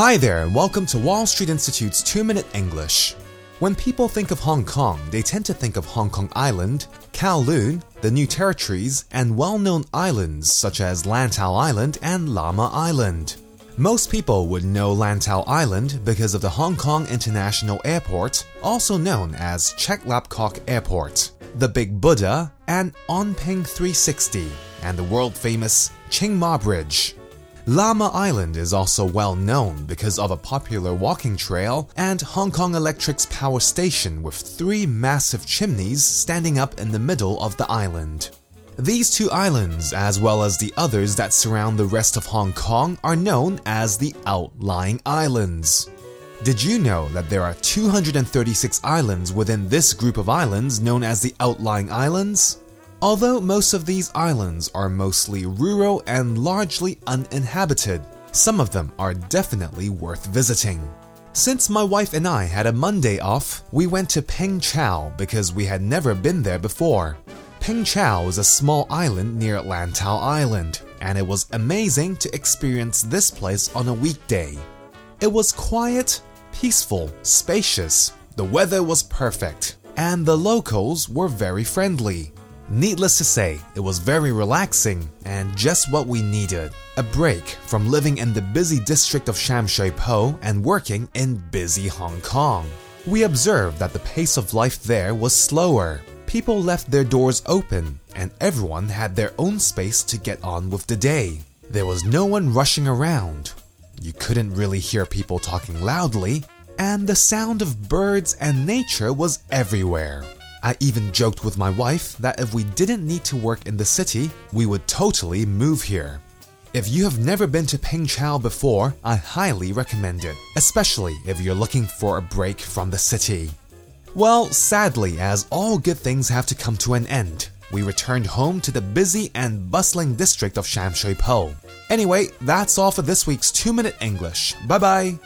Hi there, and welcome to Wall Street Institute's 2 Minute English. When people think of Hong Kong, they tend to think of Hong Kong Island, Kowloon, the New Territories, and well known islands such as Lantau Island and Lamma Island. Most people would know Lantau Island because of the Hong Kong International Airport, also known as Chek Lap Kok Airport, the Big Buddha, and Ngong Ping 360, and the world famous Tsing Ma Bridge. Lamma Island is also well known because of a popular walking trail and Hong Kong Electric's power station with three massive chimneys standing up in the middle of the island. These two islands, as well as the others that surround the rest of Hong Kong, are known as the outlying islands. Did you know that there are 236 islands within this group of islands known as the outlying islands? Although most of these islands are mostly rural and largely uninhabited, some of them are definitely worth visiting. Since my wife and I had a Monday off, we went to Peng Chau because we had never been there before. Peng Chau is a small island near Lantau Island, and it was amazing to experience this place on a weekday. It was quiet, peaceful, spacious, the weather was perfect, and the locals were very friendly. Needless to say, it was very relaxing and just what we needed a break from living in the busy district of Sham Shui Po and working in busy Hong Kong. We observed that the pace of life there was slower, people left their doors open, and everyone had their own space to get on with the day. There was no one rushing around. You couldn't really hear people talking loudly, and the sound of birds and nature was everywhere. I even joked with my wife that if we didn't need to work in the city, we would totally move here. If you have never been to Peng Chau before, I highly recommend it, especially if you're looking for a break from the city. Well, sadly, as all good things have to come to an end, we returned home to the busy and bustling district of Sham Shui Po. Anyway, that's all for this week's 2 Minute English. Bye bye!